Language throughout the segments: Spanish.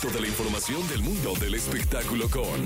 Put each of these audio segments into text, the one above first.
Toda la información del mundo del espectáculo con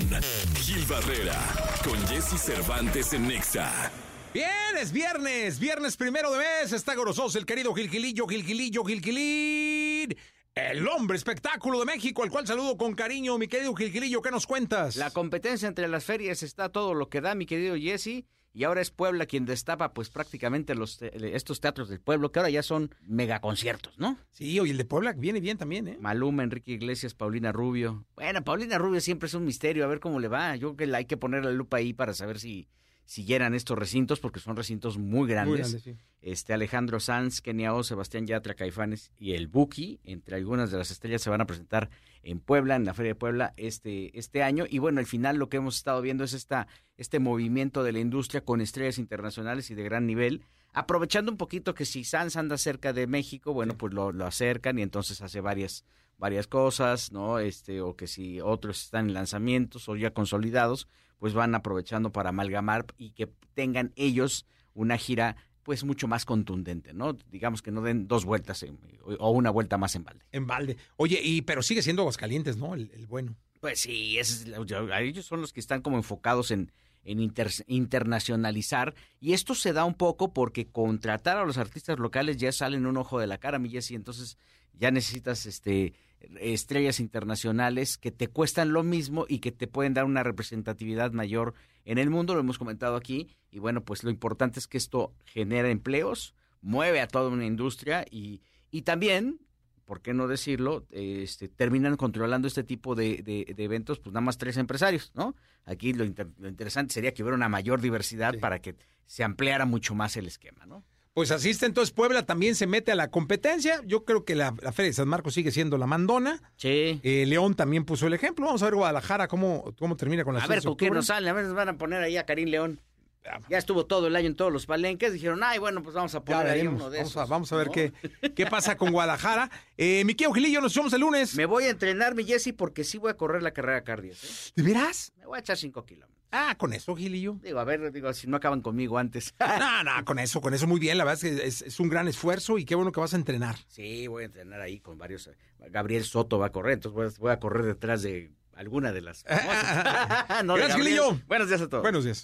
Gil Barrera, con Jesse Cervantes en Nexa. Bien, es viernes, viernes primero de mes, está gorososo el querido Gilgilillo, Gilgilillo, Gilgilín. El hombre espectáculo de México, al cual saludo con cariño, mi querido Gilgilillo, ¿qué nos cuentas? La competencia entre las ferias está todo lo que da, mi querido Jesse. Y ahora es Puebla quien destapa, pues prácticamente los estos teatros del pueblo, que ahora ya son megaconciertos, ¿no? Sí, oye, el de Puebla viene bien también, ¿eh? Maluma, Enrique Iglesias, Paulina Rubio. Bueno, Paulina Rubio siempre es un misterio, a ver cómo le va. Yo creo que hay que poner la lupa ahí para saber si, si llenan estos recintos, porque son recintos muy grandes. Muy grande, sí. Este Alejandro Sanz, Kenia O, Sebastián Yatra, Caifanes y el Buki, entre algunas de las estrellas, se van a presentar en Puebla, en la Feria de Puebla, este, este año. Y bueno, al final lo que hemos estado viendo es esta, este movimiento de la industria con estrellas internacionales y de gran nivel, aprovechando un poquito que si Sanz anda cerca de México, bueno, pues lo, lo acercan y entonces hace varias, varias cosas, ¿no? Este, o que si otros están en lanzamientos o ya consolidados, pues van aprovechando para amalgamar y que tengan ellos una gira pues mucho más contundente, ¿no? Digamos que no den dos vueltas en- o una vuelta más en balde. En balde. Oye, y pero sigue siendo Aguascalientes, ¿no? El, el bueno. Pues sí, es, ellos son los que están como enfocados en, en inter- internacionalizar y esto se da un poco porque contratar a los artistas locales ya sale en un ojo de la cara, mi Jessy, entonces ya necesitas este estrellas internacionales que te cuestan lo mismo y que te pueden dar una representatividad mayor en el mundo, lo hemos comentado aquí, y bueno, pues lo importante es que esto genera empleos, mueve a toda una industria y, y también ¿por qué no decirlo? Este, terminan controlando este tipo de, de- de eventos, pues nada más tres empresarios, ¿no? Aquí lo, inter- lo interesante sería que hubiera una mayor diversidad Sí. para que se ampliara mucho más el esquema, ¿no? Pues asiste entonces Puebla también se mete a la competencia. Yo creo que la, la Feria de San Marcos sigue siendo la mandona. Sí. Eh, León también puso el ejemplo. Vamos a ver Guadalajara cómo, cómo termina con las a ver, ¿con qué nos sale? A ver, nos van a poner ahí a Karim León. Ya estuvo todo el año en todos los palenques. Dijeron, ay, bueno, pues vamos a poner ahí uno de Vamos, esos. a, vamos a ver ¿no? qué, qué pasa con Guadalajara. Eh, mi querido Gilillo, nos vemos el lunes. Me voy a entrenar, mi Jesse, porque sí voy a correr la carrera cardio. ¿eh? ¿De veras? Me voy a echar cinco kilómetros. Ah, con eso, Gilillo. Digo, a ver, digo, si no acaban conmigo antes. No, no, con eso, con eso muy bien. La verdad es que es, es un gran esfuerzo y qué bueno que vas a entrenar. Sí, voy a entrenar ahí con varios. Gabriel Soto va a correr, entonces voy a, voy a correr detrás de alguna de las. famosas. No, Gracias. Gilillo. Buenos días a todos. Buenos días.